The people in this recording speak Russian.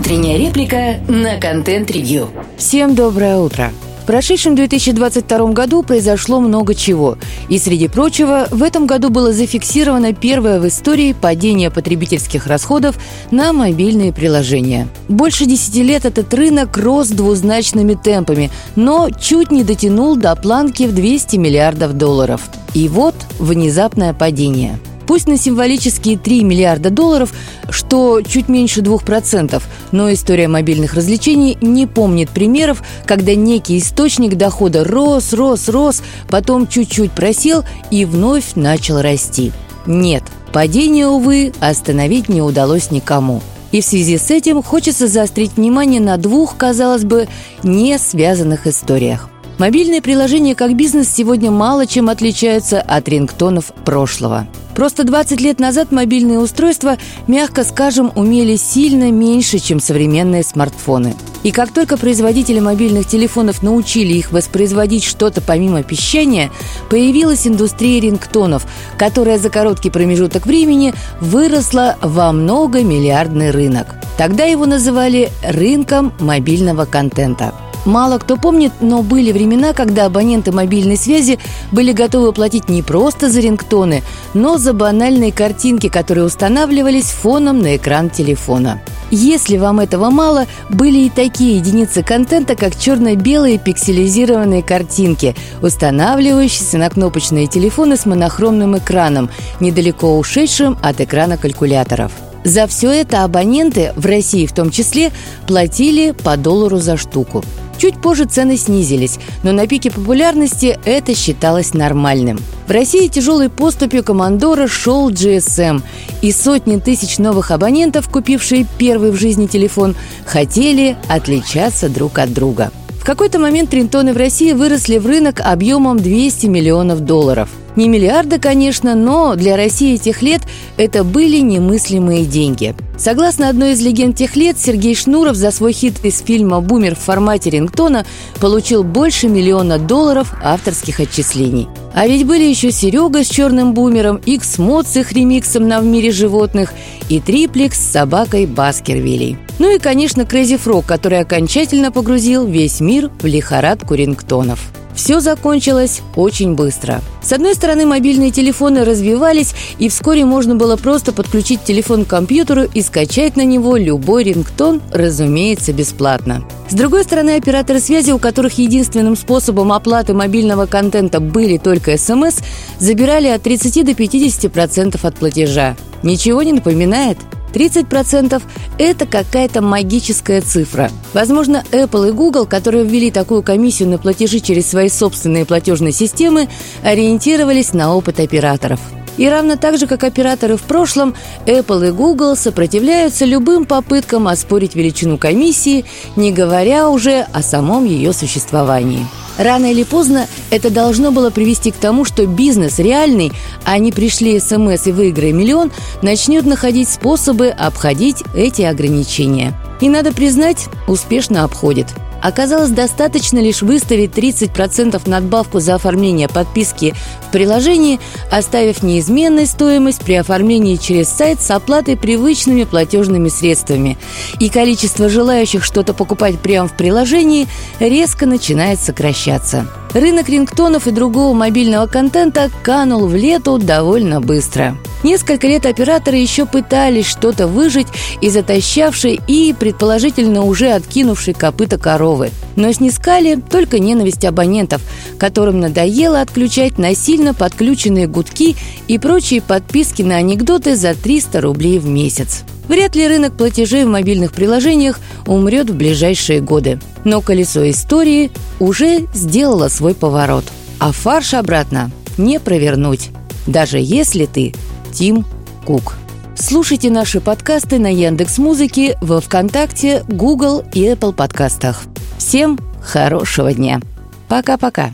Утренняя реплика на контент-ревью. Всем доброе утро. В прошедшем 2022 году произошло много чего. И, среди прочего, в этом году было зафиксировано первое в истории падение потребительских расходов на мобильные приложения. Больше 10 лет этот рынок рос двузначными темпами, но чуть не дотянул до планки в 200 миллиардов долларов. И вот внезапное падение – Пусть на символические 3 миллиарда долларов, что чуть меньше 2%, но история мобильных развлечений не помнит примеров, когда некий источник дохода рос, рос, рос, потом чуть-чуть просел и вновь начал расти. Нет, падение, увы, остановить не удалось никому. И в связи с этим хочется заострить внимание на двух, казалось бы, не связанных историях. Мобильные приложения как бизнес сегодня мало чем отличаются от рингтонов прошлого. Просто 20 лет назад мобильные устройства, мягко скажем, умели сильно меньше, чем современные смартфоны. И как только производители мобильных телефонов научили их воспроизводить что-то помимо пищания, появилась индустрия рингтонов, которая за короткий промежуток времени выросла во многомиллиардный рынок. Тогда его называли рынком мобильного контента – Мало кто помнит, но были времена, когда абоненты мобильной связи были готовы платить не просто за рингтоны, но за банальные картинки, которые устанавливались фоном на экран телефона. Если вам этого мало, были и такие единицы контента, как черно-белые пикселизированные картинки, устанавливающиеся на кнопочные телефоны с монохромным экраном, недалеко ушедшим от экрана калькуляторов. За все это абоненты, в России в том числе, платили по доллару за штуку. Чуть позже цены снизились, но на пике популярности это считалось нормальным. В России тяжелой поступью командора шел GSM, и сотни тысяч новых абонентов, купившие первый в жизни телефон, хотели отличаться друг от друга. В какой-то момент тринтоны в России выросли в рынок объемом 200 миллионов долларов. Не миллиарды, конечно, но для России тех лет это были немыслимые деньги. Согласно одной из легенд тех лет, Сергей Шнуров за свой хит из фильма «Бумер» в формате рингтона получил больше миллиона долларов авторских отчислений. А ведь были еще Серега с черным бумером, X-мод с их ремиксом на «В мире животных» и Триплекс с собакой Баскервилей. Ну и, конечно, Крейзи Фрог, который окончательно погрузил весь мир в лихорадку рингтонов. Все закончилось очень быстро. С одной стороны, мобильные телефоны развивались, и вскоре можно было просто подключить телефон к компьютеру и скачать на него любой рингтон, разумеется, бесплатно. С другой стороны, операторы связи, у которых единственным способом оплаты мобильного контента были только СМС, забирали от 30 до 50% от платежа. Ничего не напоминает? 30% – это какая-то магическая цифра. Возможно, Apple и Google, которые ввели такую комиссию на платежи через свои собственные платежные системы, ориентировались на опыт операторов. И равно так же, как операторы в прошлом, Apple и Google сопротивляются любым попыткам оспорить величину комиссии, не говоря уже о самом ее существовании. Рано или поздно это должно было привести к тому, что бизнес реальный, а не пришли СМС и выиграй миллион, начнет находить способы обходить эти ограничения. И надо признать, успешно обходит – Оказалось, достаточно лишь выставить 30% надбавку за оформление подписки в приложении, оставив неизменной стоимость при оформлении через сайт с оплатой привычными платежными средствами. И количество желающих что-то покупать прямо в приложении резко начинает сокращаться. Рынок рингтонов и другого мобильного контента канул в лету довольно быстро. Несколько лет операторы еще пытались что-то выжить из отощавшей и, предположительно, уже откинувшей копыта коровы. Но снискали только ненависть абонентов, которым надоело отключать насильно подключенные гудки и прочие подписки на анекдоты за 300 рублей в месяц. Вряд ли рынок платежей в мобильных приложениях умрет в ближайшие годы. Но колесо истории уже сделало свой поворот. А фарш обратно не провернуть, даже если ты Тим Кук. Слушайте наши подкасты на Яндекс Музыке, во ВКонтакте, Google и Apple подкастах. Всем хорошего дня. Пока-пока.